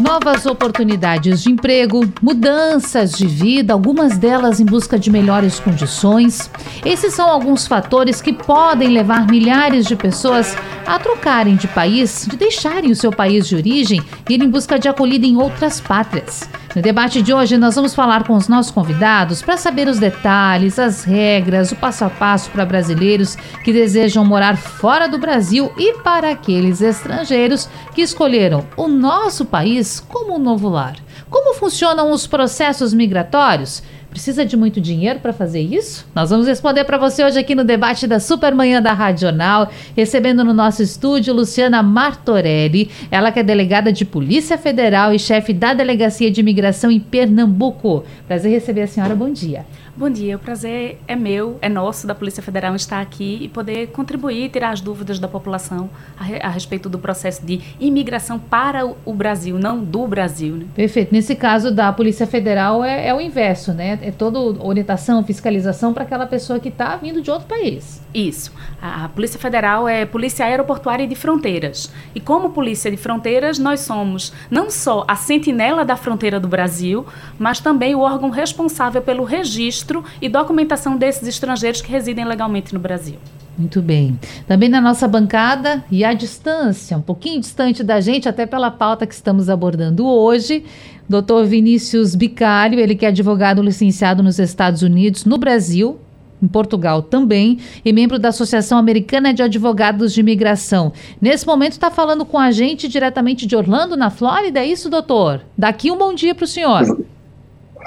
Novas oportunidades de emprego, mudanças de vida, algumas delas em busca de melhores condições. Esses são alguns fatores que podem levar milhares de pessoas a trocarem de país, de deixarem o seu país de origem e ir em busca de acolhida em outras pátrias. No debate de hoje, nós vamos falar com os nossos convidados para saber os detalhes, as regras, o passo a passo para brasileiros que desejam morar fora do Brasil e para aqueles estrangeiros que escolheram o nosso país como um novo lar. Como funcionam os processos migratórios? Precisa de muito dinheiro para fazer isso? Nós vamos responder para você hoje aqui no debate da Supermanhã da Rádio Jornal, recebendo no nosso estúdio Luciana Martorelli, ela que é delegada de Polícia Federal e chefe da Delegacia de Imigração em Pernambuco. Prazer receber a senhora, bom dia. Bom dia, o prazer é meu, é nosso, da Polícia Federal, estar aqui e poder contribuir, tirar as dúvidas da população a, a respeito do processo de imigração para o, o Brasil, não do Brasil. Né? Perfeito. Nesse caso da Polícia Federal é, é o inverso, né? É toda orientação, fiscalização para aquela pessoa que está vindo de outro país. Isso. A, a Polícia Federal é Polícia Aeroportuária e de Fronteiras. E como Polícia de Fronteiras, nós somos não só a sentinela da fronteira do Brasil, mas também o órgão responsável pelo registro registro e documentação desses estrangeiros que residem legalmente no Brasil. Muito bem. Também na nossa bancada e à distância, um pouquinho distante da gente, até pela pauta que estamos abordando hoje, Dr. Vinícius Bicalho, ele que é advogado licenciado nos Estados Unidos, no Brasil, em Portugal também, e membro da Associação Americana de Advogados de Imigração. Nesse momento está falando com a gente diretamente de Orlando, na Flórida, é isso, doutor? Daqui um bom dia para o senhor.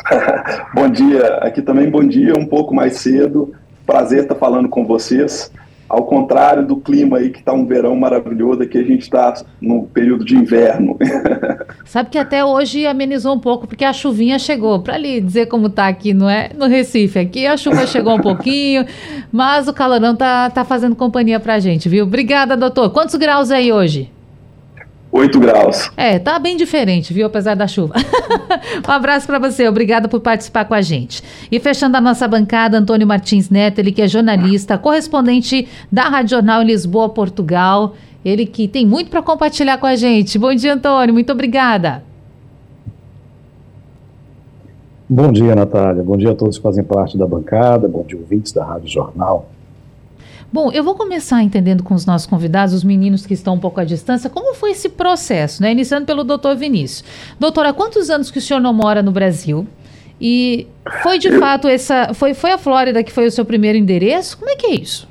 bom dia, aqui também bom dia, um pouco mais cedo. Prazer estar falando com vocês. Ao contrário do clima aí, que está um verão maravilhoso, aqui a gente está no período de inverno. Sabe que até hoje amenizou um pouco, porque a chuvinha chegou. Para lhe dizer como está aqui, não é? No Recife, aqui a chuva chegou um pouquinho, mas o calorão tá, tá fazendo companhia para a gente, viu? Obrigada, doutor. Quantos graus aí hoje? 8 graus. É, tá bem diferente, viu? Apesar da chuva. um abraço para você, obrigada por participar com a gente. E fechando a nossa bancada, Antônio Martins Neto, ele que é jornalista, correspondente da Rádio Jornal em Lisboa, Portugal. Ele que tem muito para compartilhar com a gente. Bom dia, Antônio, muito obrigada. Bom dia, Natália. Bom dia a todos que fazem parte da bancada. Bom dia, ouvintes da Rádio Jornal. Bom, eu vou começar entendendo com os nossos convidados, os meninos que estão um pouco à distância, como foi esse processo, né? Iniciando pelo doutor Vinícius. Doutor, há quantos anos que o senhor não mora no Brasil? E foi de fato essa. Foi, foi a Flórida que foi o seu primeiro endereço? Como é que é isso?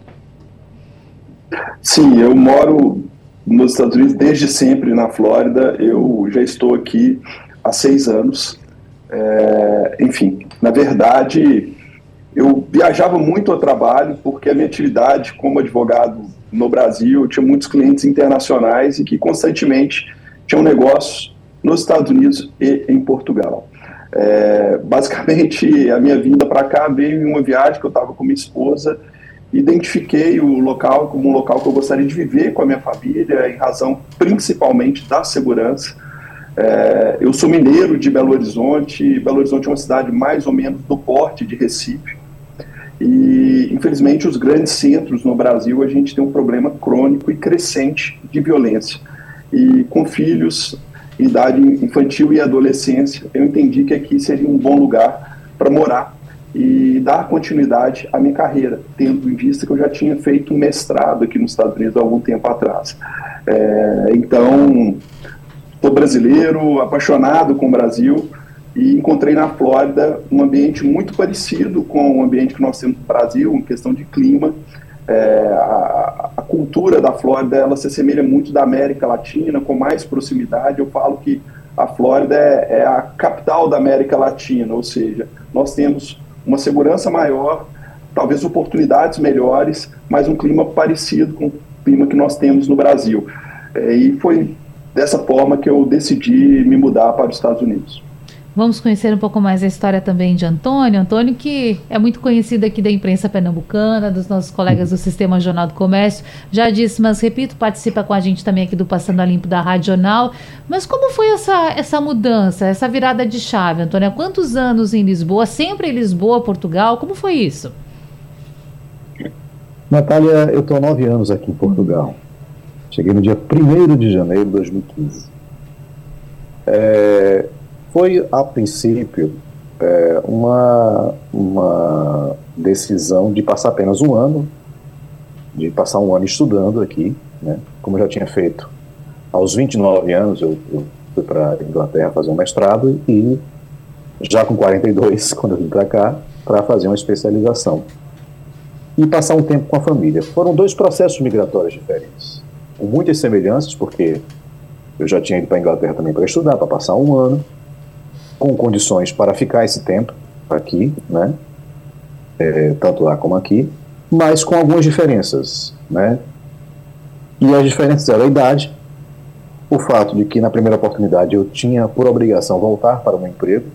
Sim, eu moro nos Estados Unidos desde sempre na Flórida. Eu já estou aqui há seis anos. É, enfim, na verdade, eu viajava muito ao trabalho porque a minha atividade como advogado no Brasil, eu tinha muitos clientes internacionais e que constantemente tinham negócios nos Estados Unidos e em Portugal. É, basicamente, a minha vinda para cá veio em uma viagem que eu estava com minha esposa, identifiquei o local como um local que eu gostaria de viver com a minha família, em razão principalmente da segurança. É, eu sou mineiro de Belo Horizonte, Belo Horizonte é uma cidade mais ou menos do porte de Recife, e, infelizmente, os grandes centros no Brasil, a gente tem um problema crônico e crescente de violência. E com filhos, idade infantil e adolescência, eu entendi que aqui seria um bom lugar para morar e dar continuidade à minha carreira, tendo em vista que eu já tinha feito um mestrado aqui nos Estados Unidos há algum tempo atrás. É, então, sou brasileiro, apaixonado com o Brasil, e encontrei na Flórida um ambiente muito parecido com o ambiente que nós temos no Brasil, em questão de clima. É, a, a, cultura da Flórida ela se assemelha muito da América Latina, com mais proximidade. Eu falo que a Flórida é, é a capital da América Latina, ou seja, nós temos uma segurança maior, talvez oportunidades melhores, mas um clima parecido com o clima que nós temos no Brasil. É, e foi dessa forma que eu decidi me mudar para os Estados Unidos. Vamos conhecer um pouco mais a história também de Antônio. Antônio, que é muito conhecido aqui da imprensa pernambucana, dos nossos colegas do Sistema Jornal do Comércio. Já disse, mas repito, participa com a gente também aqui do Passando a Limpo da Rádio Jornal. Mas como foi essa, essa mudança, essa virada de chave, Antônio? Há quantos anos em Lisboa? Sempre em Lisboa, Portugal? Como foi isso? Natália, eu estou há nove anos aqui em Portugal. Cheguei no dia 1 de janeiro de 2015. É, foi, a princípio, é, uma, uma decisão de passar apenas um ano, de passar um ano estudando aqui, né? como eu já tinha feito. Aos 29 anos, eu, eu fui para a Inglaterra fazer um mestrado e já com 42, quando eu vim para cá, para fazer uma especialização. E passar um tempo com a família. Foram dois processos migratórios diferentes, com muitas semelhanças, porque eu já tinha ido para a Inglaterra também para estudar, para passar um ano, com condições para ficar esse tempo aqui, né? É, tanto lá como aqui, mas com algumas diferenças, né? E as diferenças eram a idade, o fato de que na primeira oportunidade eu tinha por obrigação voltar para o meu emprego,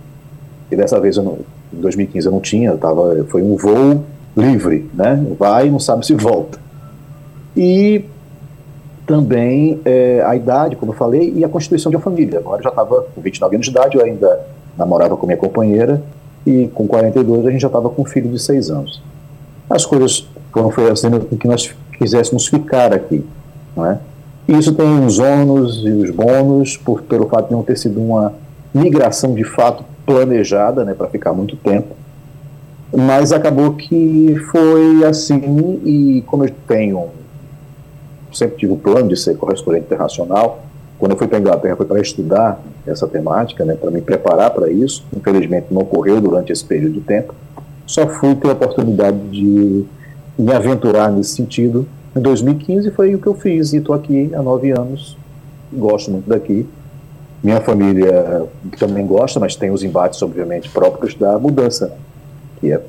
e dessa vez eu não, em 2015 eu não tinha, eu tava, foi um voo livre, né? Vai não sabe se volta. E também é, a idade, como eu falei, e a constituição de uma família. Agora eu já estava com 29 anos de idade, eu ainda namorava com minha companheira, e com 42 a gente já estava com um filho de 6 anos. As coisas foram com que nós quiséssemos ficar aqui. Não é? Isso tem os ônus e os bônus, por, pelo fato de não ter sido uma migração de fato planejada, né, para ficar muito tempo. Mas acabou que foi assim, e como eu tenho sempre tive o plano de ser correspondente internacional. Quando eu fui para Inglaterra foi para estudar essa temática, né, para me preparar para isso. Infelizmente não ocorreu durante esse período de tempo. Só fui ter a oportunidade de me aventurar nesse sentido. Em 2015 foi o que eu fiz e estou aqui há nove anos. Gosto muito daqui. Minha família também gosta, mas tem os embates, obviamente, próprios da mudança, que é,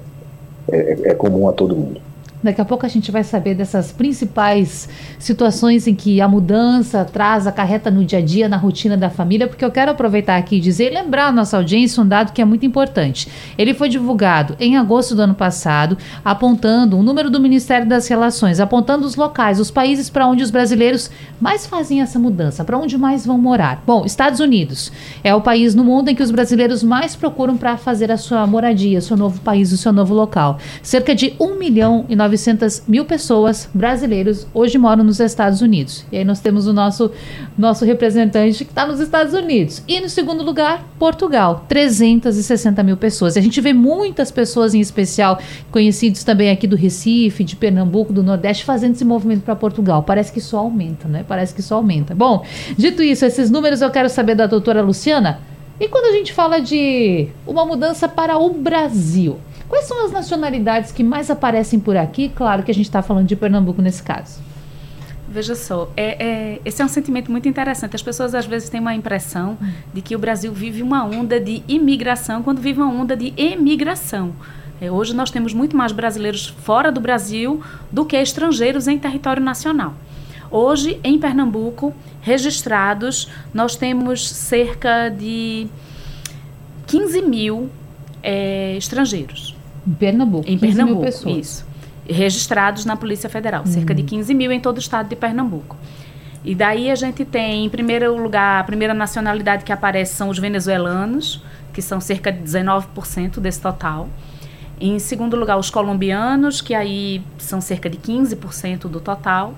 é, é comum a todo mundo. Daqui a pouco a gente vai saber dessas principais situações em que a mudança traz, acarreta no dia a dia, na rotina da família, porque eu quero aproveitar aqui e dizer e lembrar a nossa audiência um dado que é muito importante. Ele foi divulgado em agosto do ano passado, apontando o número do Ministério das Relações, apontando os locais, os países para onde os brasileiros mais fazem essa mudança, para onde mais vão morar. Bom, Estados Unidos é o país no mundo em que os brasileiros mais procuram para fazer a sua moradia, seu novo país, o seu novo local. Cerca de 1 milhão e 900 900 mil pessoas brasileiros hoje moram nos Estados Unidos. E aí nós temos o nosso, nosso representante que está nos Estados Unidos. E no segundo lugar, Portugal, 360 mil pessoas. E a gente vê muitas pessoas, em especial conhecidos também aqui do Recife, de Pernambuco, do Nordeste, fazendo esse movimento para Portugal. Parece que só aumenta, né? Parece que só aumenta. Bom, dito isso, esses números eu quero saber da doutora Luciana. E quando a gente fala de uma mudança para o Brasil, Quais são as nacionalidades que mais aparecem por aqui? Claro que a gente está falando de Pernambuco nesse caso. Veja só, é, é, esse é um sentimento muito interessante. As pessoas às vezes têm uma impressão de que o Brasil vive uma onda de imigração quando vive uma onda de emigração. É, hoje nós temos muito mais brasileiros fora do Brasil do que estrangeiros em território nacional. Hoje, em Pernambuco, registrados, nós temos cerca de 15 mil é, estrangeiros. Em Pernambuco. Em Pernambuco, mil pessoas. isso. Registrados na Polícia Federal, uhum. cerca de 15 mil em todo o estado de Pernambuco. E daí a gente tem, em primeiro lugar, a primeira nacionalidade que aparece são os venezuelanos, que são cerca de 19% desse total. Em segundo lugar, os colombianos, que aí são cerca de 15% do total.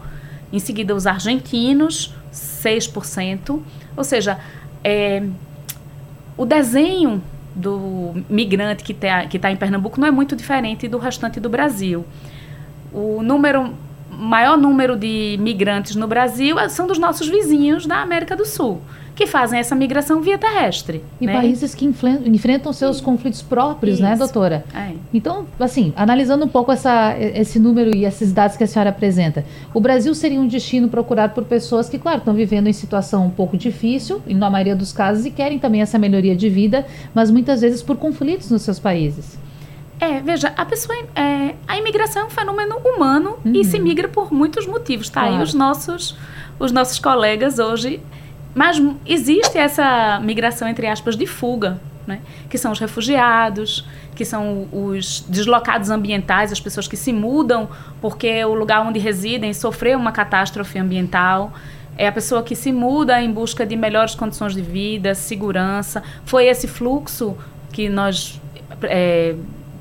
Em seguida, os argentinos, 6%. Ou seja, é, o desenho do migrante que está que tá em Pernambuco não é muito diferente do restante do Brasil. O número maior número de migrantes no Brasil são dos nossos vizinhos da América do Sul que fazem essa migração via terrestre. E né? países que enfrentam seus conflitos próprios, né, Isso. né, doutora? É. Então, assim, analisando um pouco essa, esse número e esses dados que a senhora apresenta, o Brasil seria um destino procurado por pessoas que, claro, estão vivendo em situação um pouco difícil, na maioria dos casos, e querem também essa melhoria de vida, mas muitas vezes por conflitos nos seus países. É, veja, a pessoa. É, a imigração é um fenômeno humano uhum. e se migra por muitos motivos. Tá claro. aí os nossos, os nossos colegas hoje mas existe essa migração, entre aspas, de fuga né? que são os refugiados, que são os deslocados ambientais, as pessoas que se mudam porque o lugar onde residem sofreu uma catástrofe ambiental. É a pessoa que se muda em busca de melhores condições de vida, segurança. Foi esse fluxo que nós é,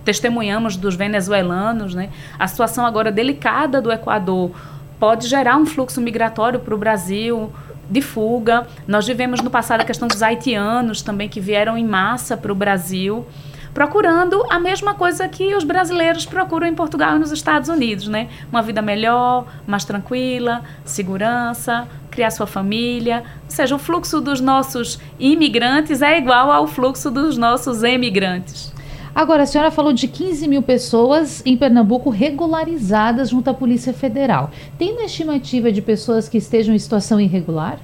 testemunhamos dos venezuelanos. Né? A situação agora delicada do Equador pode gerar um fluxo migratório para o Brasil de fuga. Nós vivemos no passado a questão dos haitianos também que vieram em massa para o Brasil procurando a mesma coisa que os brasileiros procuram em Portugal e nos Estados Unidos, né? Uma vida melhor, mais tranquila, segurança, criar sua família. Ou seja, o fluxo dos nossos imigrantes é igual ao fluxo dos nossos emigrantes. Agora, a senhora falou de 15 mil pessoas em Pernambuco regularizadas junto à Polícia Federal. Tem uma estimativa de pessoas que estejam em situação irregular?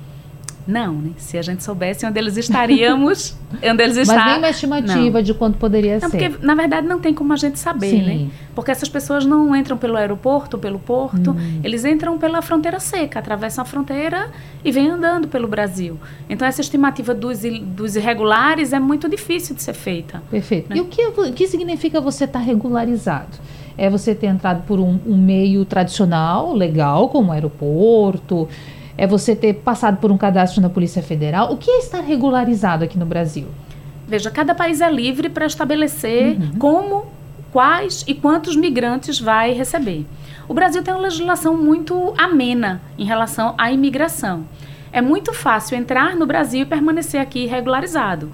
Não, né? Se a gente soubesse onde eles estaríamos, onde eles estão. Mas nem uma estimativa não. de quanto poderia não, ser. Porque, na verdade, não tem como a gente saber, Sim. né? Porque essas pessoas não entram pelo aeroporto, pelo porto, hum. eles entram pela fronteira seca, atravessam a fronteira e vêm andando pelo Brasil. Então, essa estimativa dos, dos irregulares é muito difícil de ser feita. Perfeito. Né? E o que, o que significa você estar tá regularizado? É você ter entrado por um, um meio tradicional, legal, como aeroporto, é você ter passado por um cadastro na Polícia Federal. O que é estar regularizado aqui no Brasil? Veja, cada país é livre para estabelecer uhum. como, quais e quantos migrantes vai receber. O Brasil tem uma legislação muito amena em relação à imigração. É muito fácil entrar no Brasil e permanecer aqui regularizado.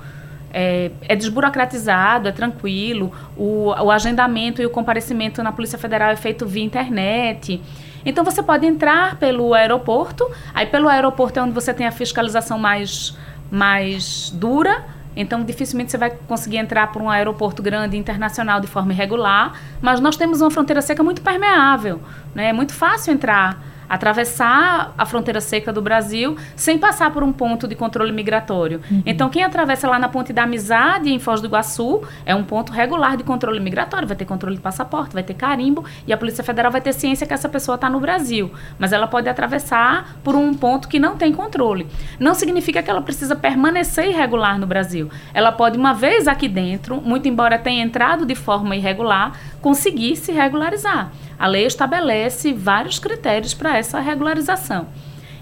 É, é, desburocratizado, é tranquilo, o, o, agendamento e o comparecimento na Polícia Federal é feito via internet. Então você pode entrar pelo aeroporto, aí pelo aeroporto é onde você tem a fiscalização mais, mais dura. Então, dificilmente você vai conseguir entrar por um aeroporto grande internacional de forma irregular, mas nós temos uma fronteira seca muito permeável, né? É muito fácil entrar atravessar a fronteira seca do Brasil sem passar por um ponto de controle migratório. Uhum. Então, quem atravessa lá na Ponte da Amizade, em Foz do Iguaçu, é um ponto regular de controle migratório. Vai ter controle de passaporte, vai ter carimbo e a Polícia Federal vai ter ciência que essa pessoa está no Brasil. Mas ela pode atravessar por um ponto que não tem controle. Não significa que ela precisa permanecer irregular no Brasil. Ela pode, uma vez aqui dentro, muito embora tenha entrado de forma irregular, conseguir se regularizar. A lei estabelece vários critérios para essa regularização.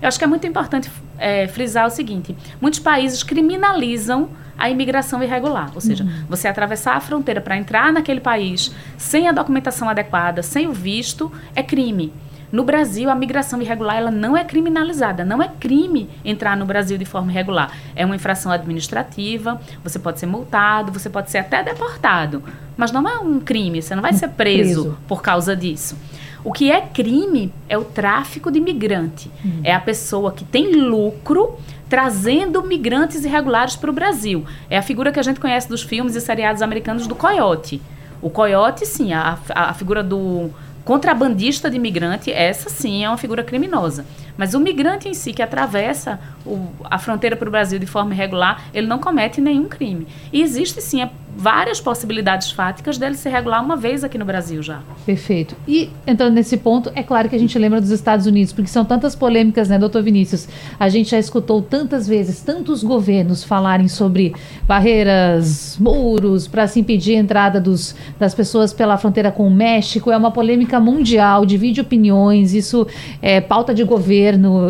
Eu acho que é muito importante é, frisar o seguinte: muitos países criminalizam a imigração irregular, ou seja, uhum. você atravessar a fronteira para entrar naquele país sem a documentação adequada, sem o visto, é crime. No Brasil, a migração irregular ela não é criminalizada, não é crime entrar no Brasil de forma irregular. É uma infração administrativa, você pode ser multado, você pode ser até deportado, mas não é um crime, você não vai ser preso, preso. por causa disso. O que é crime é o tráfico de migrante. Hum. É a pessoa que tem lucro trazendo migrantes irregulares para o Brasil. É a figura que a gente conhece dos filmes e seriados americanos do coiote. O coiote, sim, a, a, a figura do contrabandista de imigrante, essa sim é uma figura criminosa. Mas o migrante em si que atravessa o, a fronteira para o Brasil de forma irregular, ele não comete nenhum crime. E existe sim a várias possibilidades fáticas dele se regular uma vez aqui no Brasil já. Perfeito. E entrando nesse ponto, é claro que a gente lembra dos Estados Unidos, porque são tantas polêmicas, né, doutor Vinícius? A gente já escutou tantas vezes, tantos governos falarem sobre barreiras, muros, para se impedir a entrada dos, das pessoas pela fronteira com o México. É uma polêmica mundial, divide opiniões, isso é pauta de governo,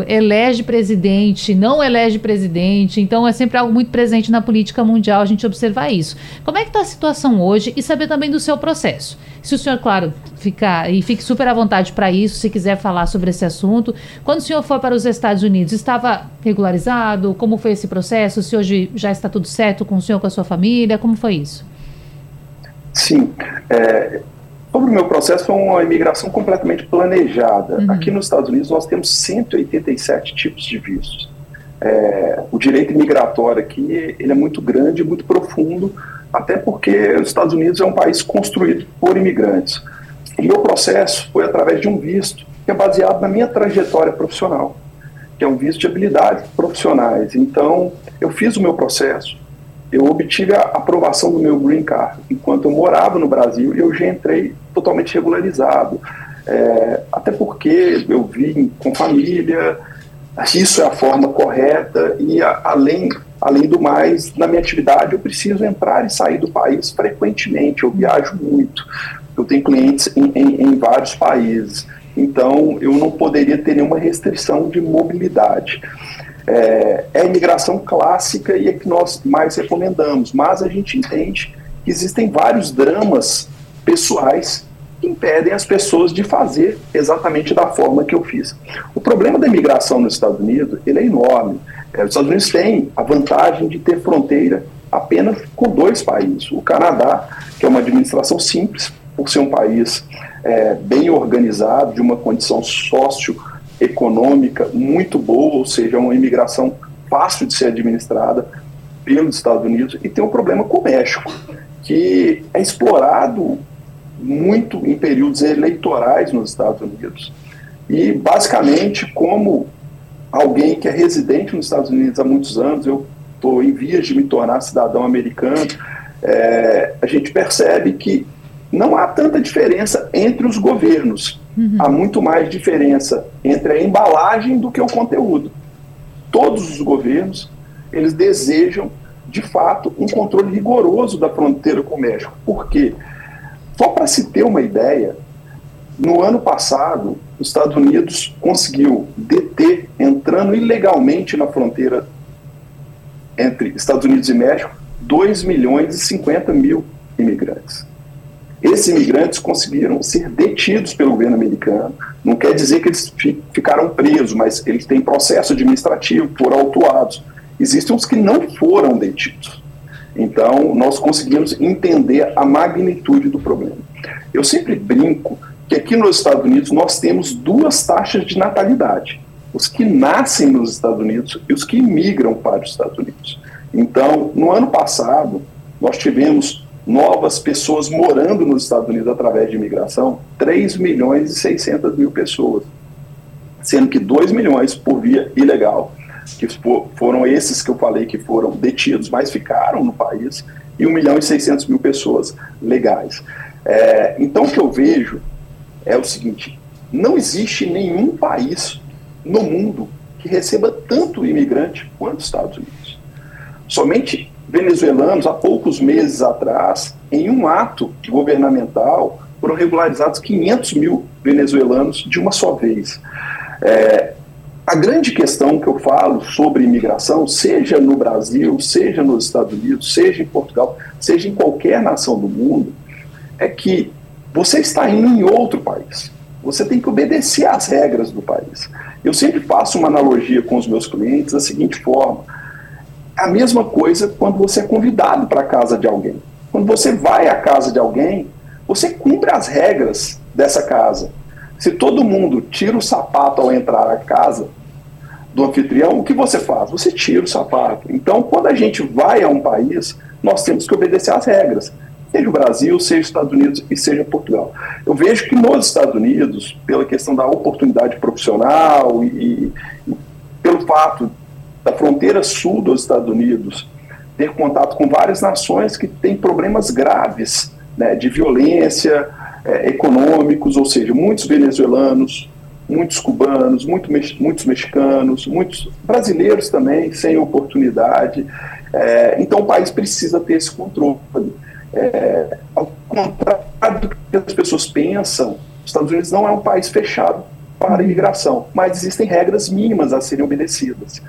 elege presidente, não elege presidente. Então é sempre algo muito presente na política mundial a gente observar isso. Como como é que está a situação hoje e saber também do seu processo. Se o senhor, claro, ficar e fique super à vontade para isso, se quiser falar sobre esse assunto. Quando o senhor foi para os Estados Unidos, estava regularizado? Como foi esse processo? Se hoje já está tudo certo com o senhor, com a sua família? Como foi isso? Sim. É, sobre o meu processo, foi uma imigração completamente planejada. Uhum. Aqui nos Estados Unidos, nós temos 187 tipos de vistos. É, o direito imigratório aqui ele é muito grande, muito profundo, até porque os Estados Unidos é um país construído por imigrantes. O meu processo foi através de um visto que é baseado na minha trajetória profissional, que é um visto de habilidades profissionais. Então, eu fiz o meu processo, eu obtive a aprovação do meu green card enquanto eu morava no Brasil e eu já entrei totalmente regularizado. É, até porque eu vim com família, isso é a forma correta e, a, além, além do mais, na minha atividade eu preciso entrar e sair do país frequentemente, eu viajo muito, eu tenho clientes em, em, em vários países, então eu não poderia ter nenhuma restrição de mobilidade. É, é a imigração clássica e é que nós mais recomendamos, mas a gente entende que existem vários dramas pessoais impedem as pessoas de fazer exatamente da forma que eu fiz. O problema da imigração nos Estados Unidos ele é enorme. É, os Estados Unidos têm a vantagem de ter fronteira apenas com dois países. O Canadá, que é uma administração simples, por ser um país é, bem organizado, de uma condição socioeconômica muito boa, ou seja, uma imigração fácil de ser administrada pelos Estados Unidos, e tem um problema com o México, que é explorado muito em períodos eleitorais nos Estados Unidos. E, basicamente, como alguém que é residente nos Estados Unidos há muitos anos, eu estou em vias de me tornar cidadão americano, é, a gente percebe que não há tanta diferença entre os governos. Uhum. Há muito mais diferença entre a embalagem do que o conteúdo. Todos os governos, eles desejam, de fato, um controle rigoroso da fronteira com o México. Por quê? Só para se ter uma ideia, no ano passado, os Estados Unidos conseguiu deter, entrando ilegalmente na fronteira entre Estados Unidos e México, 2 milhões e 50 mil imigrantes. Esses imigrantes conseguiram ser detidos pelo governo americano. Não quer dizer que eles ficaram presos, mas eles têm processo administrativo, foram autuados. Existem os que não foram detidos. Então, nós conseguimos entender a magnitude do problema. Eu sempre brinco que aqui nos Estados Unidos nós temos duas taxas de natalidade: os que nascem nos Estados Unidos e os que imigram para os Estados Unidos. Então, no ano passado, nós tivemos novas pessoas morando nos Estados Unidos através de imigração, 3 milhões e 600 mil pessoas, sendo que 2 milhões por via ilegal que foram esses que eu falei que foram detidos, mas ficaram no país, e 1 milhão e 600 mil pessoas legais. É, então, o que eu vejo é o seguinte: não existe nenhum país no mundo que receba tanto imigrante quanto os Estados Unidos. Somente venezuelanos, há poucos meses atrás, em um ato governamental, foram regularizados 500 mil venezuelanos de uma só vez. É, a grande questão que eu falo sobre imigração, seja no Brasil, seja nos Estados Unidos, seja em Portugal, seja em qualquer nação do mundo, é que você está indo em outro país. Você tem que obedecer às regras do país. Eu sempre faço uma analogia com os meus clientes da seguinte forma: a mesma coisa quando você é convidado para a casa de alguém. Quando você vai à casa de alguém, você cumpre as regras dessa casa. Se todo mundo tira o sapato ao entrar na casa do anfitrião, o que você faz? Você tira o sapato. Então, quando a gente vai a um país, nós temos que obedecer às regras. Seja o Brasil, seja os Estados Unidos e seja Portugal. Eu vejo que nos Estados Unidos, pela questão da oportunidade profissional e, e pelo fato da fronteira sul dos Estados Unidos ter contato com várias nações que têm problemas graves né, de violência, é, econômicos, ou seja, muitos venezuelanos, muitos cubanos, muito, muitos mexicanos, muitos brasileiros também sem oportunidade. É, então o país precisa ter esse controle. É, ao contrário do que as pessoas pensam, os Estados Unidos não é um país fechado para a imigração, mas existem regras mínimas a serem obedecidas.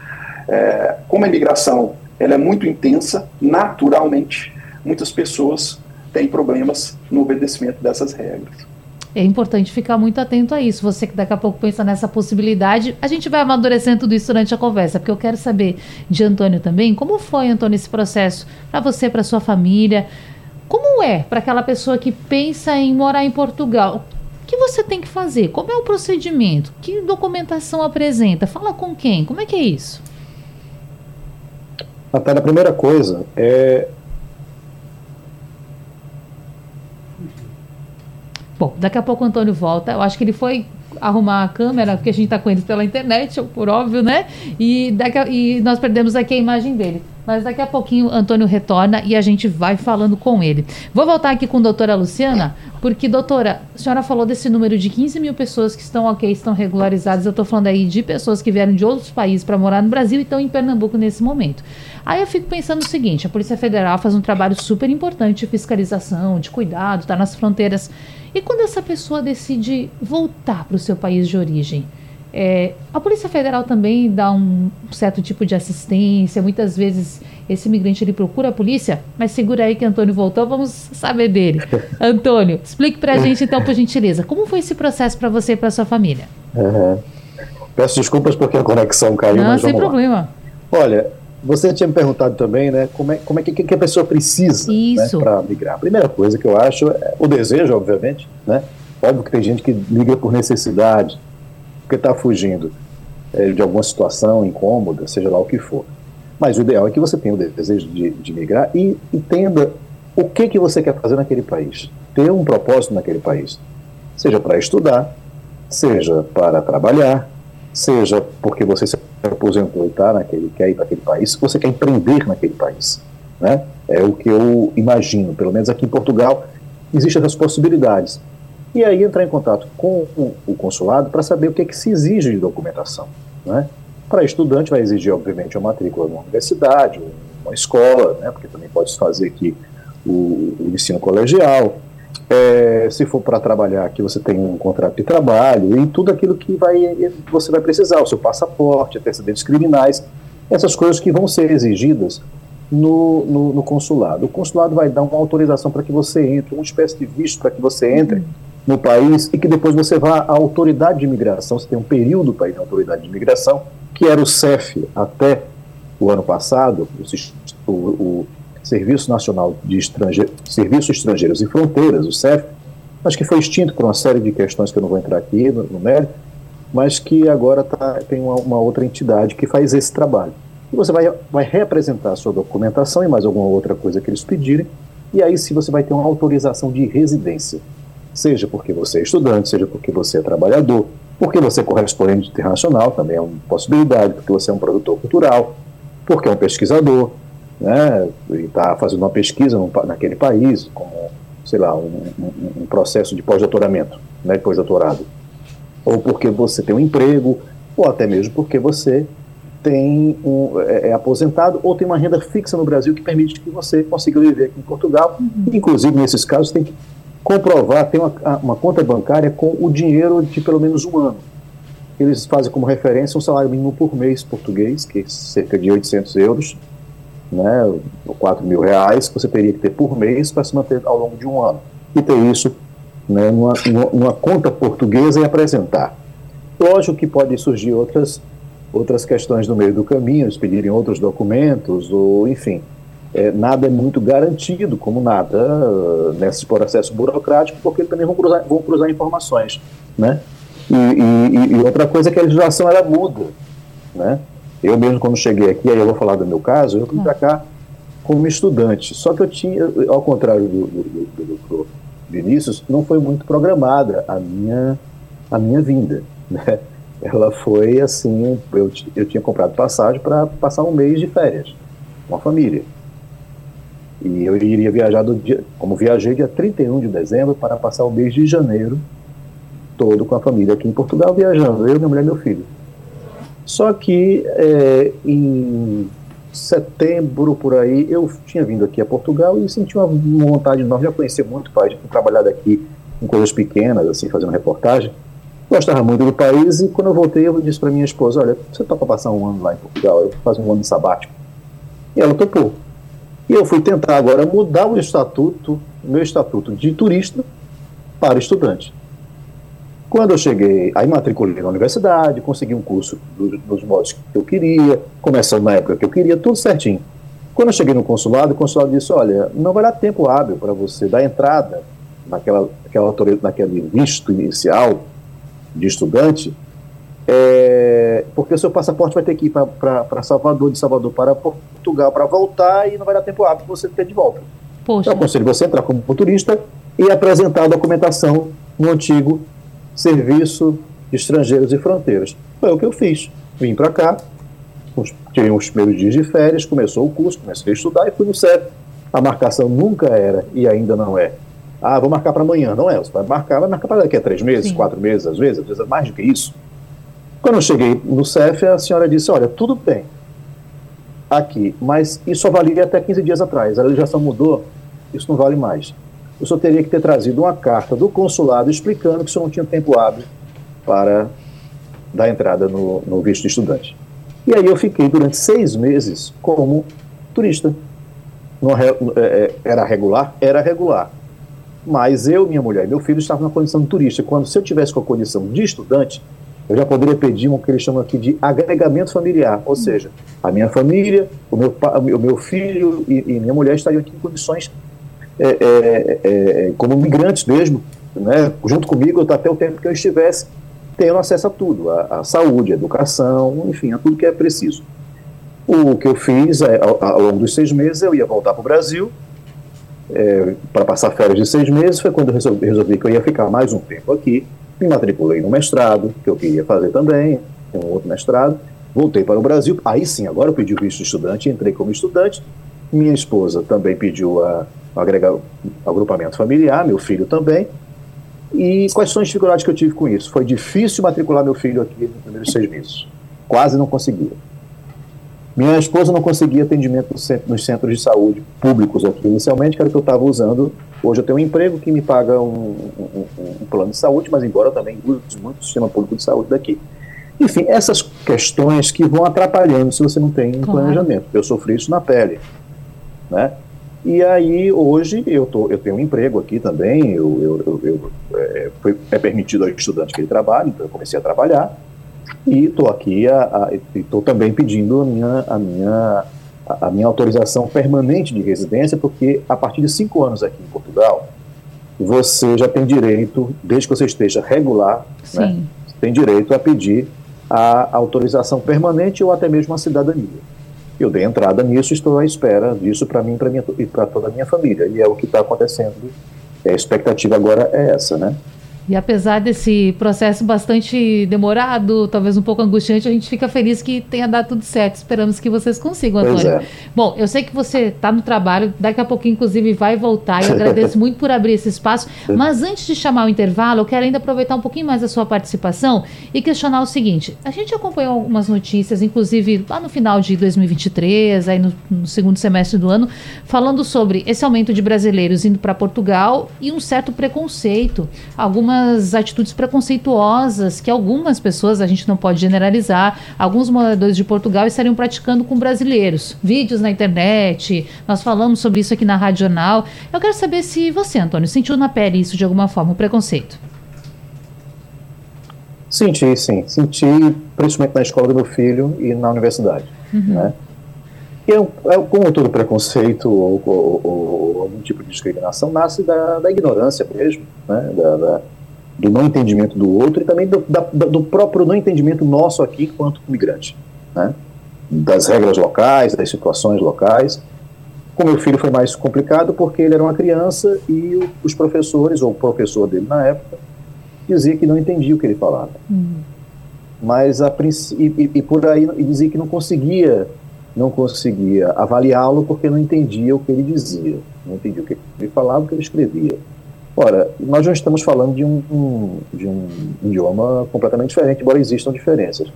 É, como a imigração ela é muito intensa, naturalmente, muitas pessoas tem problemas no obedecimento dessas regras. É importante ficar muito atento a isso. Você que daqui a pouco pensa nessa possibilidade, a gente vai amadurecendo tudo isso durante a conversa, porque eu quero saber de Antônio também, como foi, Antônio, esse processo para você, para sua família? Como é para aquela pessoa que pensa em morar em Portugal? O que você tem que fazer? Como é o procedimento? Que documentação apresenta? Fala com quem? Como é que é isso? Natália, a primeira coisa é Bom, daqui a pouco o Antônio volta. Eu acho que ele foi arrumar a câmera, porque a gente está com ele pela internet, por óbvio, né? E, daqui a, e nós perdemos aqui a imagem dele. Mas daqui a pouquinho Antônio retorna e a gente vai falando com ele. Vou voltar aqui com a doutora Luciana, porque, doutora, a senhora falou desse número de 15 mil pessoas que estão ok, estão regularizadas. Eu estou falando aí de pessoas que vieram de outros países para morar no Brasil e estão em Pernambuco nesse momento. Aí eu fico pensando o seguinte: a Polícia Federal faz um trabalho super importante de fiscalização, de cuidado, está nas fronteiras. E quando essa pessoa decide voltar para o seu país de origem? É, a Polícia Federal também dá um certo tipo de assistência. Muitas vezes esse imigrante ele procura a polícia, mas segura aí que Antônio voltou, vamos saber dele. Antônio, explique para a gente então, por gentileza, como foi esse processo para você e para sua família? Uhum. Peço desculpas porque a conexão caiu. Não, sem problema. Lá. Olha, você tinha me perguntado também, né, como é, como é que, que a pessoa precisa né, para migrar. A primeira coisa que eu acho é o desejo, obviamente, né? Óbvio que tem gente que migra por necessidade, porque está fugindo é, de alguma situação incômoda, seja lá o que for. Mas o ideal é que você tenha o desejo de, de migrar e entenda o que, que você quer fazer naquele país. Ter um propósito naquele país. Seja para estudar, seja para trabalhar, seja porque você se aposentou e tá naquele, quer ir para aquele país, você quer empreender naquele país. Né? É o que eu imagino, pelo menos aqui em Portugal, existem essas possibilidades. E aí entrar em contato com o consulado para saber o que, é que se exige de documentação. Né? Para estudante vai exigir, obviamente, uma matrícula numa universidade, uma escola, né? porque também pode fazer aqui o, o ensino colegial. É, se for para trabalhar aqui, você tem um contrato de trabalho e tudo aquilo que vai, você vai precisar, o seu passaporte, antecedentes criminais, essas coisas que vão ser exigidas no, no, no consulado. O consulado vai dar uma autorização para que você entre, uma espécie de visto para que você entre no país e que depois você vá à autoridade de imigração. Você tem um período para ir na autoridade de imigração, que era o CEF até o ano passado, o, o Serviço Nacional de Estrange... Serviços Estrangeiros e Fronteiras, o CEF, mas que foi extinto por uma série de questões que eu não vou entrar aqui no, no mérito, mas que agora tá, tem uma, uma, outra entidade que faz esse trabalho. E você vai, vai representar a sua documentação e mais alguma outra coisa que eles pedirem, e aí sim você vai ter uma autorização de residência seja porque você é estudante, seja porque você é trabalhador, porque você é correspondente internacional, também é uma possibilidade, porque você é um produtor cultural, porque é um pesquisador, né, e está fazendo uma pesquisa naquele país, como, sei lá, um, um, um processo de pós-doutoramento, né, de pós-doutorado, ou porque você tem um emprego, ou até mesmo porque você tem um, é, é, aposentado ou tem uma renda fixa no Brasil que permite que você consiga viver aqui em Portugal. Uhum. Inclusive, nesses casos, tem que comprovar, tem uma, uma conta bancária com o dinheiro de pelo menos um ano. Eles fazem como referência um salário mínimo por mês português, que é cerca de 800 euros, né, 4 mil reais, que você teria que ter por mês para se manter ao longo de um ano. E ter isso né, numa, numa conta portuguesa e apresentar. Lógico que pode surgir outras, outras questões no meio do caminho, eles pedirem outros documentos, ou enfim é, nada é muito garantido, como nada uh, nesse processo burocrático, porque também vão cruzar, vão cruzar informações, né? E, e, e, outra coisa é que a legislação ela muda, né? Eu mesmo quando cheguei aqui, aí eu vou falar do meu caso, eu vim para cá como estudante, só que eu tinha, ao contrário do, do, do, do Vinícius, não foi muito programada a minha, a minha vinda, né? Ela foi assim, eu, eu tinha comprado passagem para passar um mês de férias com a família. E eu iria viajar, do dia, como viajei, dia 31 de dezembro para passar o mês de janeiro todo com a família aqui em Portugal, viajando, eu, minha mulher e meu filho. Só que é, em setembro, por aí, eu tinha vindo aqui a Portugal e senti uma vontade nós já conhecer muito o país, tinha trabalhado aqui em coisas pequenas, assim, fazendo reportagem. Gostava muito do país e quando eu voltei eu disse para minha esposa, olha, você topa passar um ano lá em Portugal, eu faço um ano sabático. E ela topou. E eu fui tentar agora mudar o estatuto, meu estatuto de turista para estudante. Quando eu cheguei, aí matriculei na universidade, consegui um curso dos modos que eu queria, começando na época que eu queria, tudo certinho. Quando eu cheguei no consulado, o consulado disse: Olha, não vai dar tempo hábil para você dar entrada naquela, naquela, naquele visto inicial de estudante, é, porque o seu passaporte vai ter que ir para Salvador, de Salvador para Portugal para voltar e não vai dar tempo hábil você ter de volta. Poxa. Eu aconselho você entrar como turista e apresentar a documentação no antigo Serviço de Estrangeiros e Fronteiras. Foi o que eu fiz. Vim para cá, tive os primeiros dias de férias, começou o curso, comecei a estudar e fui no CEP. A marcação nunca era e ainda não é. Ah, vou marcar para amanhã. Não é, você vai marcar, vai marcar para daqui a três meses, Sim. quatro meses, às vezes, às vezes é mais do que isso. Quando eu cheguei no CEF, a senhora disse: Olha, tudo bem aqui, mas isso valia até 15 dias atrás. A legislação mudou, isso não vale mais. Eu só teria que ter trazido uma carta do consulado explicando que isso não tinha tempo hábil para dar entrada no, no visto de estudante. E aí eu fiquei durante seis meses como turista. É, é, era regular? Era regular. Mas eu, minha mulher e meu filho estavam na condição de turista. Quando, se eu tivesse com a condição de estudante, eu já poderia pedir o que eles chamam aqui de agregamento familiar, ou seja, a minha família, o meu, o meu filho e, e minha mulher estariam aqui em condições é, é, é, como migrantes mesmo, né, junto comigo até o tempo que eu estivesse tendo acesso a tudo, a, a saúde, a educação, enfim, a tudo que é preciso. O que eu fiz é, ao, ao longo dos seis meses, eu ia voltar para o Brasil, é, para passar férias de seis meses, foi quando eu resolvi, resolvi, que eu ia ficar mais um tempo aqui, me matriculei no mestrado, que eu queria fazer também, um outro mestrado, voltei para o Brasil, aí sim, agora eu pedi o visto de estudante, entrei como estudante, minha esposa também pediu a agregar agrupamento familiar, meu filho também, e quais são as dificuldades que eu tive com isso? Foi difícil matricular meu filho aqui nos primeiros seis meses, quase não conseguia. Minha esposa não conseguia atendimento nos centros de saúde públicos aqui inicialmente, que era o que eu estava usando. Hoje eu tenho um emprego que me paga um, um, um plano de saúde, mas embora eu também use muito o sistema público de saúde daqui. Enfim, essas questões que vão atrapalhando se você não tem um claro. planejamento. Eu sofri isso na pele. Né? E aí, hoje, eu, tô, eu tenho um emprego aqui também, eu, eu, eu, eu é, foi, é permitido ao estudante que ele trabalhe, então eu comecei a trabalhar. E estou aqui, estou também pedindo a minha, a, minha, a minha autorização permanente de residência, porque a partir de cinco anos aqui em Portugal, você já tem direito, desde que você esteja regular, né, tem direito a pedir a autorização permanente ou até mesmo a cidadania. Eu dei entrada nisso e estou à espera disso para mim e para toda a minha família. E é o que está acontecendo. a expectativa agora é essa, né? E apesar desse processo bastante demorado, talvez um pouco angustiante, a gente fica feliz que tenha dado tudo certo. Esperamos que vocês consigam, Antônio. É. Bom, eu sei que você está no trabalho, daqui a pouquinho, inclusive, vai voltar. E agradeço muito por abrir esse espaço. Mas antes de chamar o intervalo, eu quero ainda aproveitar um pouquinho mais a sua participação e questionar o seguinte: a gente acompanhou algumas notícias, inclusive lá no final de 2023, aí no, no segundo semestre do ano, falando sobre esse aumento de brasileiros indo para Portugal e um certo preconceito. Algumas algumas atitudes preconceituosas que algumas pessoas, a gente não pode generalizar, alguns moradores de Portugal estariam praticando com brasileiros. Vídeos na internet, nós falamos sobre isso aqui na Rádio Jornal. Eu quero saber se você, Antônio, sentiu na pele isso de alguma forma, o preconceito. Senti, sim. Senti, principalmente na escola do meu filho e na universidade. Uhum. Né? E é, é, como todo preconceito ou, ou, ou, algum tipo de discriminação nasce da, da ignorância mesmo, né? da, da do não entendimento do outro e também do, da, do próprio não entendimento nosso aqui enquanto migrante, né? das regras locais, das situações locais. Com meu filho foi mais complicado porque ele era uma criança e os professores, ou o professor dele na época, dizia que não entendia o que ele falava. Uhum. Mas a, e, e por aí e dizia que não conseguia não conseguia avaliá-lo porque não entendia o que ele dizia, não entendia o que ele falava, o que ele escrevia. Ora, nós não estamos falando de um, de um idioma completamente diferente, embora existam diferenças.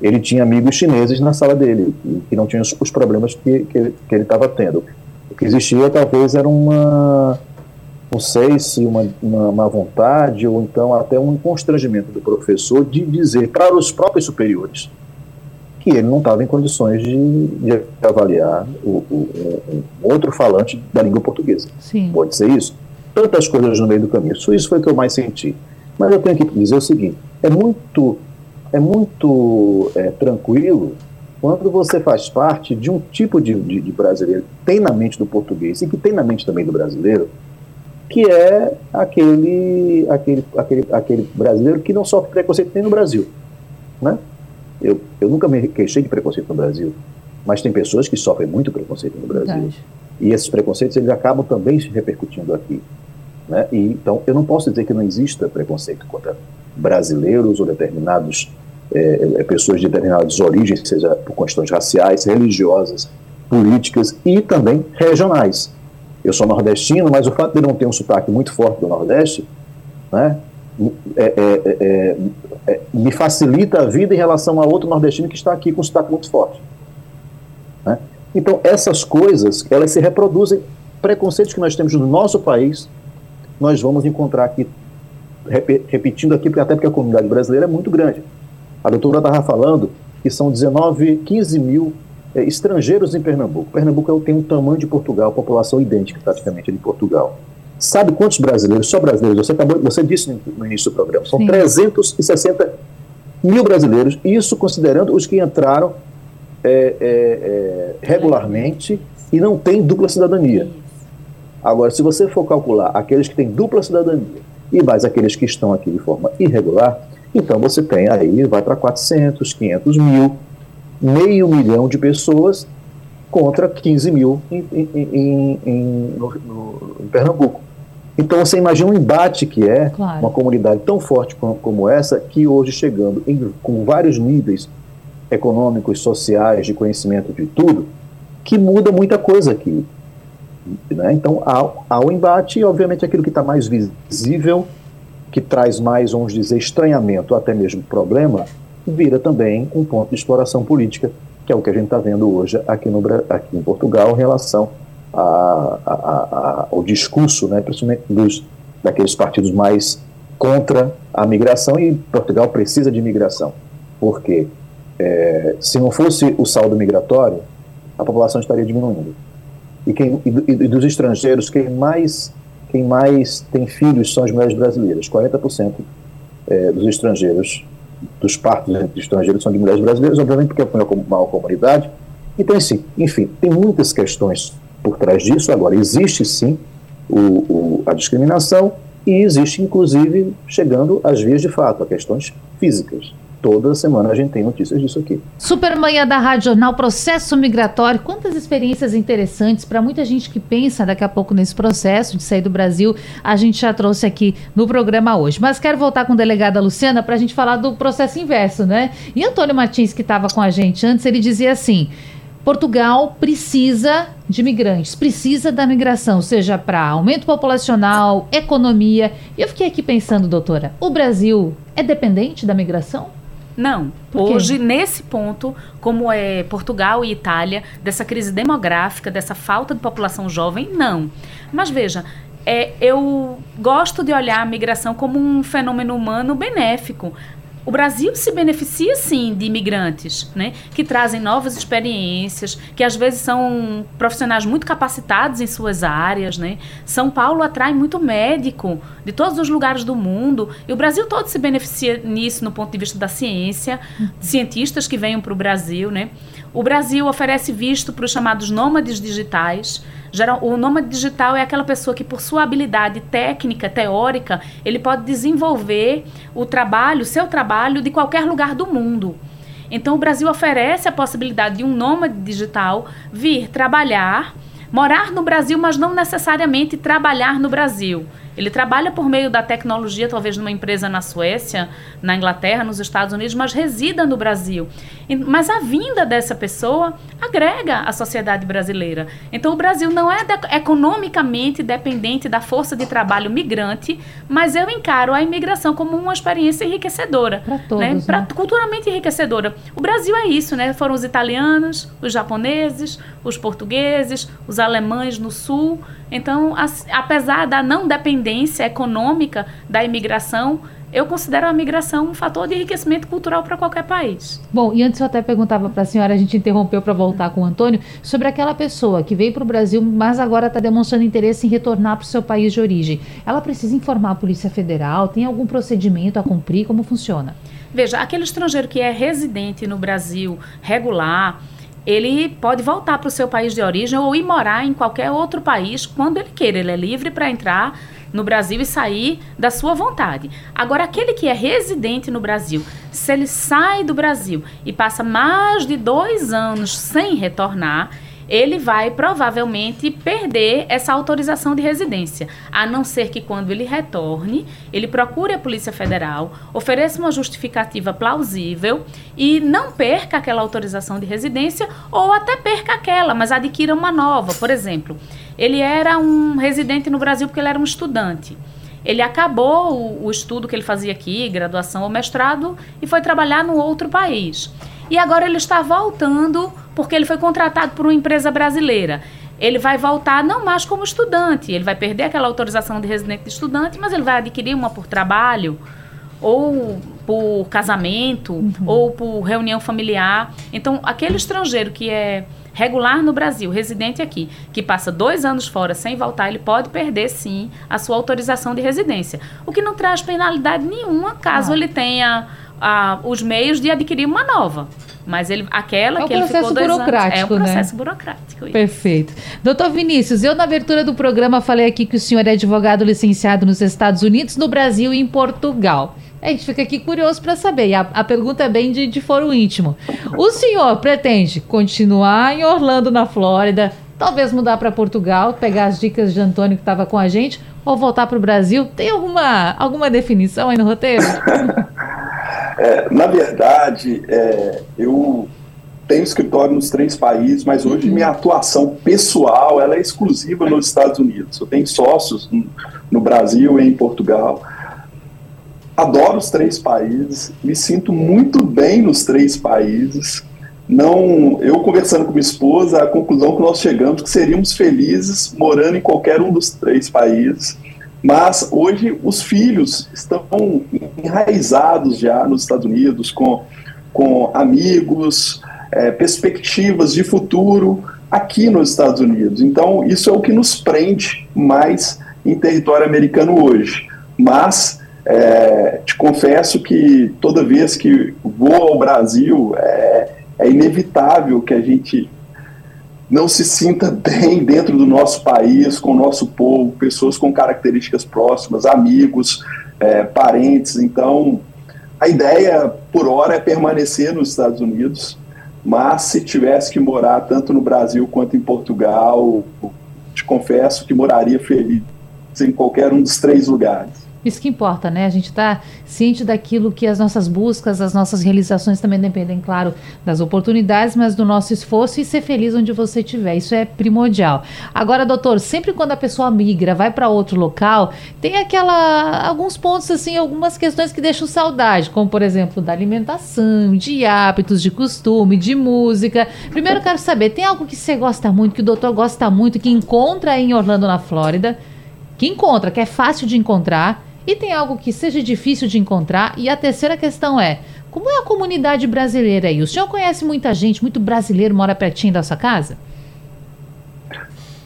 Ele tinha amigos chineses na sala dele, que não tinham os problemas que, que, que ele estava tendo. O que existia talvez era uma, não sei se uma, uma, uma, vontade ou então até um constrangimento do professor de dizer para os próprios superiores que ele não estava em condições de, de avaliar o, o, um outro falante da língua portuguesa. Sim. Pode ser isso? Tantas coisas no meio do caminho. Isso foi o que eu mais senti. Mas eu tenho que dizer o seguinte: é muito, é muito é, tranquilo quando você faz parte de um tipo de, de, de, brasileiro que tem na mente do português e que tem na mente também do brasileiro, que é aquele, aquele, aquele, aquele brasileiro que não sofre preconceito nem no Brasil. Né? Eu, eu nunca me queixei de preconceito no Brasil, mas tem pessoas que sofrem muito preconceito no Brasil. Verdade. E esses preconceitos eles acabam também se repercutindo aqui. Né? E, então, eu não posso dizer que não exista preconceito contra brasileiros ou determinados é, é, pessoas de determinadas origens, seja por questões raciais, religiosas, políticas e também regionais. Eu sou nordestino, mas o fato de não ter um sotaque muito forte do Nordeste, né, é, é, é, é, me facilita a vida em relação a outro nordestino que está aqui com um sotaque muito forte. Né? Então, essas coisas, elas se reproduzem. Preconceitos que nós temos no nosso país, nós vamos encontrar aqui, repetindo aqui, até porque a comunidade brasileira é muito grande. A doutora estava falando que são 19, 15 mil é, estrangeiros em Pernambuco. Pernambuco tem um tamanho de Portugal, população idêntica praticamente de Portugal. Sabe quantos brasileiros, só brasileiros, você, acabou, você disse no início do programa, são Sim. 360 mil brasileiros, isso considerando os que entraram é, é, é, regularmente e não têm dupla cidadania. Agora, se você for calcular aqueles que têm dupla cidadania e mais aqueles que estão aqui de forma irregular, então você tem aí, vai para 400, 500 mil, meio milhão de pessoas contra 15 mil em, em, em, no, no, em Pernambuco. Então você imagina um embate que é claro. uma comunidade tão forte como, como essa, que hoje chegando com vários níveis econômicos, sociais, de conhecimento de tudo, que muda muita coisa aqui. Né? Então há, embate e obviamente aquilo que está mais visível, que traz mais, vamos dizer, estranhamento, até mesmo problema, vira também um ponto de exploração política, que é o que a gente está vendo hoje aqui, no, aqui em Portugal em relação a, a, a, ao discurso, né, principalmente dos, daqueles partidos mais contra a migração, e Portugal precisa de migração, porque é, se não fosse o saldo migratório, a população estaria diminuindo. E, quem, e, e dos estrangeiros, quem mais, quem mais tem filhos são as mulheres brasileiras. 40% é, dos estrangeiros, dos partos entre estrangeiros são de mulheres brasileiras, obviamente porque é uma maior comunidade. Então, assim, enfim, tem muitas questões por trás disso. Agora, existe sim o, o, a discriminação e existe, inclusive, chegando às vias de fato, a questões físicas. Toda semana a gente tem notícias disso aqui. Supermanhã da Rádio Jornal, processo migratório. Quantas experiências interessantes para muita gente que pensa daqui a pouco nesse processo de sair do Brasil. A gente já trouxe aqui no programa hoje. Mas quero voltar com a delegada Luciana para a gente falar do processo inverso, né? E Antônio Martins, que estava com a gente antes, ele dizia assim: Portugal precisa de migrantes, precisa da migração, seja para aumento populacional, economia. E eu fiquei aqui pensando, doutora, o Brasil é dependente da migração? Não. Hoje, nesse ponto, como é Portugal e Itália, dessa crise demográfica, dessa falta de população jovem, não. Mas veja, é, eu gosto de olhar a migração como um fenômeno humano benéfico o Brasil se beneficia sim de imigrantes, né, que trazem novas experiências, que às vezes são profissionais muito capacitados em suas áreas, né. São Paulo atrai muito médico de todos os lugares do mundo e o Brasil todo se beneficia nisso no ponto de vista da ciência, cientistas que venham para o Brasil, né. O Brasil oferece visto para os chamados nômades digitais. O nômade digital é aquela pessoa que, por sua habilidade técnica, teórica, ele pode desenvolver o trabalho, seu trabalho, de qualquer lugar do mundo. Então, o Brasil oferece a possibilidade de um nômade digital vir trabalhar, morar no Brasil, mas não necessariamente trabalhar no Brasil. Ele trabalha por meio da tecnologia, talvez numa empresa na Suécia, na Inglaterra, nos Estados Unidos, mas resida no Brasil. Mas a vinda dessa pessoa agrega à sociedade brasileira. Então, o Brasil não é de, economicamente dependente da força de trabalho migrante, mas eu encaro a imigração como uma experiência enriquecedora. Para todos. Né? Pra, né? Culturalmente enriquecedora. O Brasil é isso, né? Foram os italianos, os japoneses, os portugueses, os alemães no sul. Então, apesar da não dependência econômica da imigração, eu considero a migração um fator de enriquecimento cultural para qualquer país. Bom, e antes eu até perguntava para a senhora, a gente interrompeu para voltar com o Antônio, sobre aquela pessoa que veio para o Brasil, mas agora está demonstrando interesse em retornar para o seu país de origem. Ela precisa informar a Polícia Federal? Tem algum procedimento a cumprir? Como funciona? Veja, aquele estrangeiro que é residente no Brasil regular, ele pode voltar para o seu país de origem ou ir morar em qualquer outro país quando ele queira. Ele é livre para entrar no Brasil e sair da sua vontade. Agora, aquele que é residente no Brasil, se ele sai do Brasil e passa mais de dois anos sem retornar, ele vai provavelmente perder essa autorização de residência, a não ser que quando ele retorne, ele procure a Polícia Federal, ofereça uma justificativa plausível e não perca aquela autorização de residência ou até perca aquela, mas adquira uma nova. Por exemplo, ele era um residente no Brasil porque ele era um estudante. Ele acabou o, o estudo que ele fazia aqui, graduação ou mestrado, e foi trabalhar no outro país. E agora ele está voltando porque ele foi contratado por uma empresa brasileira. Ele vai voltar não mais como estudante, ele vai perder aquela autorização de residente de estudante, mas ele vai adquirir uma por trabalho, ou por casamento, uhum. ou por reunião familiar. Então, aquele estrangeiro que é regular no Brasil, residente aqui, que passa dois anos fora sem voltar, ele pode perder sim a sua autorização de residência. O que não traz penalidade nenhuma caso ele tenha ah, os meios de adquirir uma nova. Mas ele, aquela é que ele ficou dois anos. É um processo né? burocrático. Isso. Perfeito. Doutor Vinícius, eu na abertura do programa falei aqui que o senhor é advogado licenciado nos Estados Unidos, no Brasil e em Portugal. A gente fica aqui curioso para saber. E a, a, pergunta é bem de, de foro íntimo. O senhor pretende continuar em Orlando, na Flórida, talvez mudar para Portugal, pegar as dicas de Antônio que estava com a gente, ou voltar para o Brasil? Tem alguma, alguma definição aí no roteiro? é, na verdade, é, eu tenho escritório nos três países, mas hoje uhum. minha atuação pessoal ela é exclusiva nos Estados Unidos. Eu tenho sócios no, no Brasil e em Portugal adoro os três países, me sinto muito bem nos três países. Não, eu conversando com minha esposa, a conclusão que nós chegamos que seríamos felizes morando em qualquer um dos três países. Mas hoje os filhos estão enraizados já nos Estados Unidos, com, com amigos, é, perspectivas de futuro aqui nos Estados Unidos. Então, isso é o que nos prende mais em território americano hoje. Mas é, te confesso que toda vez que vou ao Brasil, é, é, inevitável que a gente não se sinta bem dentro do nosso país, com o nosso povo, pessoas com características próximas, amigos, é, parentes. Então, a ideia, por hora, é permanecer nos Estados Unidos, mas se tivesse que morar tanto no Brasil quanto em Portugal, te confesso que moraria feliz em qualquer um dos três lugares. Isso que importa, né? A gente está ciente daquilo que as nossas buscas, as nossas realizações também dependem, claro, das oportunidades, mas do nosso esforço e ser feliz onde você estiver. Isso é primordial. Agora, doutor, sempre quando a pessoa migra, vai para outro local, tem aquela alguns pontos assim, algumas questões que deixam saudade, como por exemplo, da alimentação, de hábitos, de costume, de música. Primeiro quero saber, tem algo que você gosta muito, que o doutor gosta muito, que encontra em Orlando, na Flórida? Que encontra, que é fácil de encontrar e tem algo que seja difícil de encontrar? E a terceira questão é: como é a comunidade brasileira aí? O senhor conhece muita gente, muito brasileiro mora pertinho da sua casa?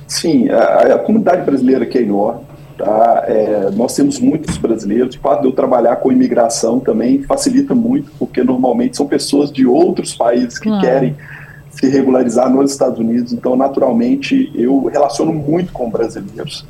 Sim, a, a comunidade brasileira aqui é enorme. Tá? É, nós temos muitos brasileiros. O fato de eu trabalhar com imigração também facilita muito, porque normalmente são pessoas de outros países que claro. querem se regularizar nos Estados Unidos. Então, naturalmente, eu relaciono muito com brasileiros.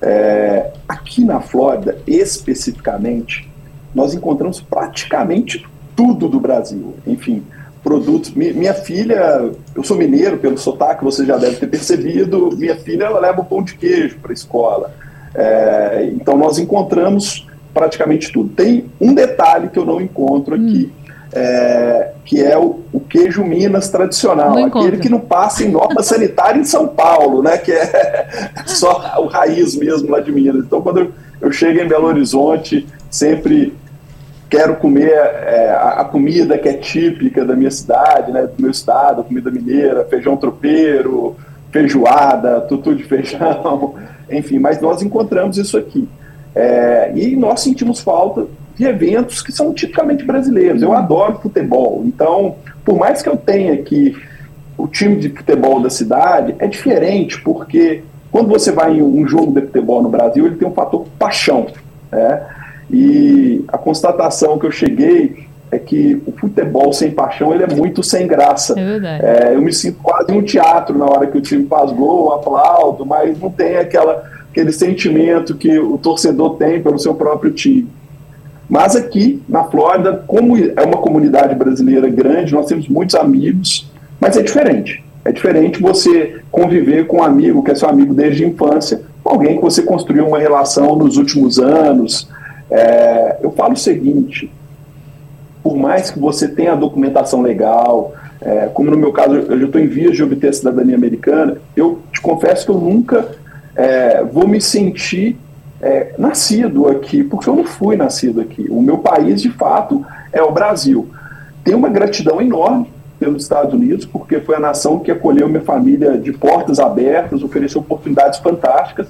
É, aqui na Flórida, especificamente, nós encontramos praticamente tudo do Brasil. Enfim, produtos. Minha filha, eu sou mineiro, pelo sotaque você já deve ter percebido, minha filha ela leva o pão de queijo para a escola. É, então nós encontramos praticamente tudo. Tem um detalhe que eu não encontro aqui. Hum é, que é o, o, queijo Minas tradicional, aquele que não passa em norma sanitária em São Paulo, né? Que é só o raiz mesmo lá de Minas. Então, quando eu, eu chego em Belo Horizonte, sempre quero comer é, a, a, comida que é típica da minha cidade, né? Do meu estado, comida mineira, feijão tropeiro, feijoada, tutu de feijão, enfim. Mas nós encontramos isso aqui. É, e nós sentimos falta de eventos que são tipicamente brasileiros. Eu adoro futebol, então, por mais que eu tenha aqui o time de futebol da cidade, é diferente, porque quando você vai em um jogo de futebol no Brasil, ele tem um fator paixão. Né? E a constatação que eu cheguei é que o futebol sem paixão ele é muito sem graça. É é, eu me sinto quase um teatro na hora que o time faz gol, aplaudo, mas não tem aquela, aquele sentimento que o torcedor tem pelo seu próprio time. Mas aqui na Flórida, como é uma comunidade brasileira grande, nós temos muitos amigos, mas é diferente. É diferente você conviver com um amigo que é seu amigo desde a infância, com alguém que você construiu uma relação nos últimos anos. É, eu falo o seguinte: por mais que você tenha a documentação legal, é, como no meu caso, eu estou em vias de obter a cidadania americana, eu te confesso que eu nunca é, vou me sentir é, nascido aqui, porque eu não fui nascido aqui. O meu país, de fato, é o Brasil. Tenho uma gratidão enorme pelos Estados Unidos, porque foi a nação que acolheu minha família de portas abertas, ofereceu oportunidades fantásticas,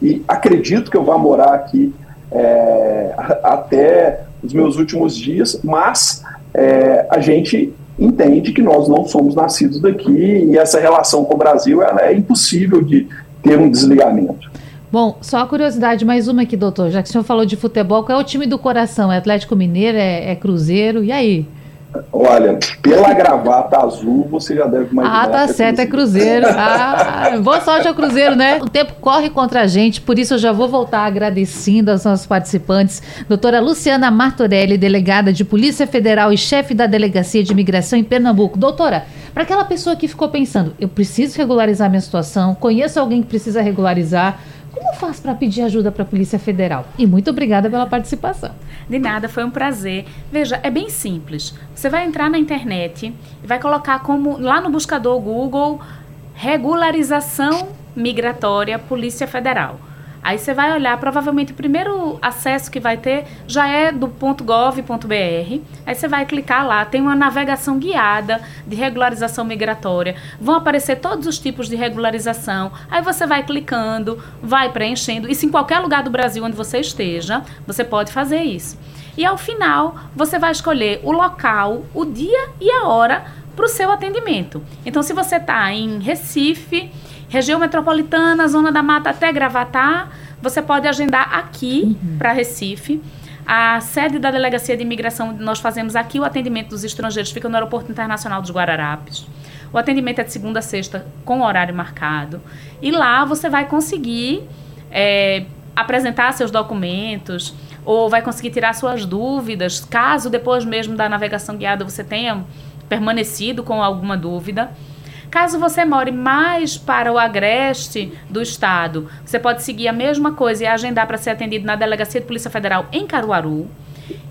e acredito que eu vá morar aqui é, até os meus últimos dias, mas é, a gente entende que nós não somos nascidos daqui e essa relação com o Brasil ela é impossível de ter um desligamento. Bom, só a curiosidade, mais uma aqui, doutor. Já que o senhor falou de futebol, qual é o time do coração? É Atlético Mineiro? É, é Cruzeiro? E aí? Olha, pela gravata azul, você já deve imaginar. Ah, tá é certo, é Cruzeiro. Ah, boa sorte ao Cruzeiro, né? O tempo corre contra a gente, por isso eu já vou voltar agradecendo aos nossos participantes. Doutora Luciana Martorelli, delegada de Polícia Federal e chefe da Delegacia de Imigração em Pernambuco. Doutora, para aquela pessoa que ficou pensando, eu preciso regularizar minha situação, conheço alguém que precisa regularizar como faz para pedir ajuda para a Polícia Federal? E muito obrigada pela participação. De nada, foi um prazer. Veja, é bem simples. Você vai entrar na internet e vai colocar como lá no buscador Google regularização migratória Polícia Federal. Aí você vai olhar, provavelmente o primeiro acesso que vai ter já é do .gov.br. Aí você vai clicar lá, tem uma navegação guiada de regularização migratória. Vão aparecer todos os tipos de regularização. Aí você vai clicando, vai preenchendo. Isso em qualquer lugar do Brasil onde você esteja, você pode fazer isso. E ao final, você vai escolher o local, o dia e a hora para o seu atendimento. Então, se você está em Recife, região metropolitana, zona da mata até Gravatar, você pode agendar aqui uhum. para Recife. A sede da Delegacia de Imigração, nós fazemos aqui o atendimento dos estrangeiros, fica no Aeroporto Internacional dos Guararapes. O atendimento é de segunda a sexta, com horário marcado. E lá você vai conseguir é, apresentar seus documentos, ou vai conseguir tirar suas dúvidas, caso depois mesmo da navegação guiada você tenha permanecido com alguma dúvida. Caso você more mais para o agreste do estado, você pode seguir a mesma coisa e agendar para ser atendido na Delegacia de Polícia Federal em Caruaru.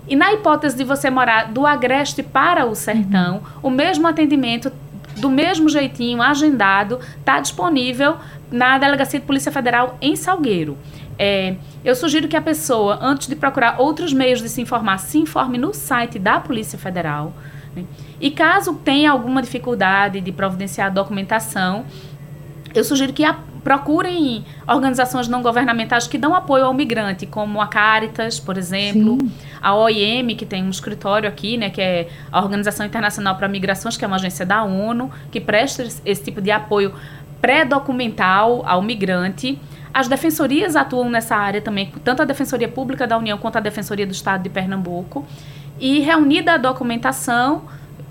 E na hipótese de você morar do agreste para o sertão, uhum. o mesmo atendimento, do mesmo jeitinho, agendado, está disponível na Delegacia de Polícia Federal em Salgueiro. É, eu sugiro que a pessoa, antes de procurar outros meios de se informar, se informe no site da Polícia Federal. Né? E caso tenha alguma dificuldade de providenciar documentação, eu sugiro que a, procurem organizações não governamentais que dão apoio ao migrante, como a Caritas, por exemplo, Sim. a OIM, que tem um escritório aqui, né, que é a Organização Internacional para Migrações, que é uma agência da ONU, que presta esse tipo de apoio pré-documental ao migrante. As defensorias atuam nessa área também, tanto a Defensoria Pública da União quanto a Defensoria do Estado de Pernambuco. E reunida a documentação,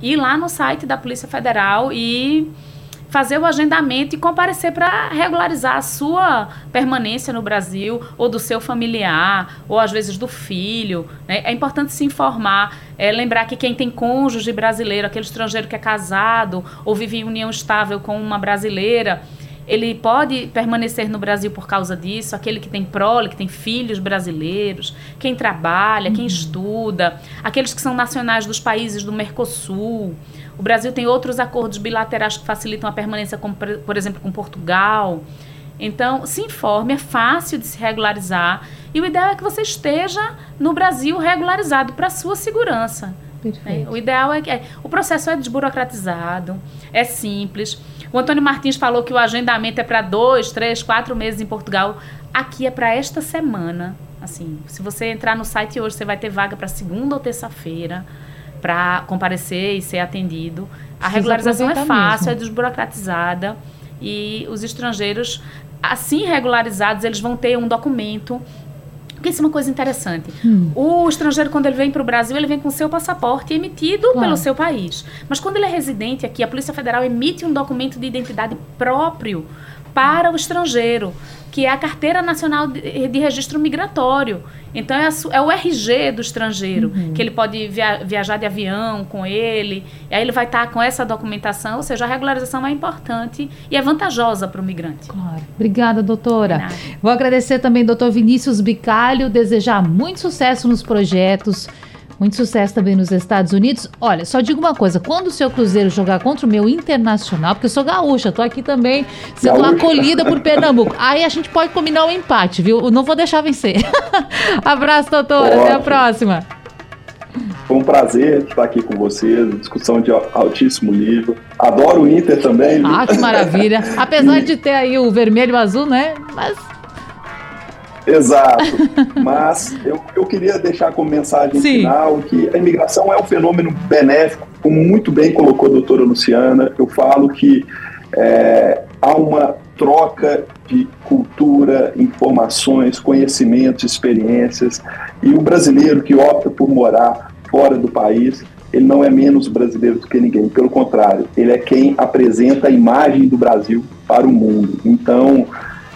ir lá no site da Polícia Federal e fazer o agendamento e comparecer para regularizar a sua permanência no Brasil ou do seu familiar ou às vezes do filho. Né? É importante se informar, é, lembrar que quem tem cônjuge brasileiro, aquele estrangeiro que é casado ou vive em união estável com uma brasileira, ele pode permanecer no Brasil por causa disso, aquele que tem prole, que tem filhos brasileiros, quem trabalha, uhum. quem estuda, aqueles que são nacionais dos países do Mercosul. O Brasil tem outros acordos bilaterais que facilitam a permanência, como, por exemplo, com Portugal. Então, se informe, é fácil de se regularizar. E o ideal é que você esteja no Brasil regularizado para sua segurança. É, o ideal é que é, o processo é desburocratizado, é simples. O Antônio Martins falou que o agendamento é para dois, três, quatro meses em Portugal. Aqui é para esta semana. Assim, se você entrar no site hoje, você vai ter vaga para segunda ou terça-feira para comparecer e ser atendido. A regularização é fácil, mesmo. é desburocratizada e os estrangeiros, assim regularizados, eles vão ter um documento porque isso é uma coisa interessante. Hum. O estrangeiro, quando ele vem para o Brasil, ele vem com seu passaporte emitido claro. pelo seu país. Mas quando ele é residente aqui, a Polícia Federal emite um documento de identidade próprio para o estrangeiro que é a Carteira Nacional de, de Registro Migratório. Então é, a, é, o RG do estrangeiro, uhum. que ele pode via, viajar de avião com ele, e aí ele vai estar tá com essa documentação, ou seja, a regularização é importante e é vantajosa para o migrante. Claro. Obrigada, doutora. Vou agradecer também doutor Vinícius Bicalho, desejar muito sucesso nos projetos muito sucesso também nos Estados Unidos. Olha, só digo uma coisa: quando o seu Cruzeiro jogar contra o meu Internacional, porque eu sou gaúcha, tô aqui também sendo gaúcha. acolhida por Pernambuco. Aí a gente pode combinar o um empate, viu? Eu não vou deixar vencer. Abraço, doutora. Ótimo. Até a próxima. Foi um prazer estar aqui com vocês, discussão de altíssimo nível. Adoro o Inter também. Ah, que maravilha. Apesar de ter aí o vermelho e o azul, né? Mas Exato. Mas eu, eu queria deixar como mensagem Sim. final que a imigração é um fenômeno benéfico, como muito bem colocou a doutora Luciana. Eu falo que é, há uma troca de cultura, informações, conhecimentos, experiências. E o brasileiro que opta por morar fora do país, ele não é menos brasileiro do que ninguém. Pelo contrário, ele é quem apresenta a imagem do Brasil para o mundo. Então,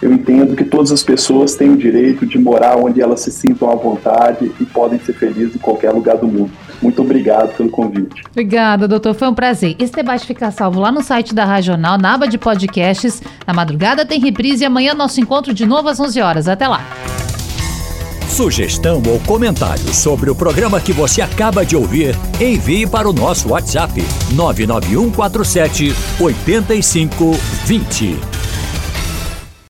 eu entendo que todas as pessoas têm o direito de morar onde elas se sintam à vontade e podem ser felizes em qualquer lugar do mundo. Muito obrigado pelo convite. Obrigada, doutor. Foi um prazer. Esse debate fica salvo lá no site da Regional, na aba de podcasts. Na madrugada tem reprise e amanhã nosso encontro de novo às 11 horas. Até lá. Sugestão ou comentário sobre o programa que você acaba de ouvir, envie para o nosso WhatsApp 99147 8520.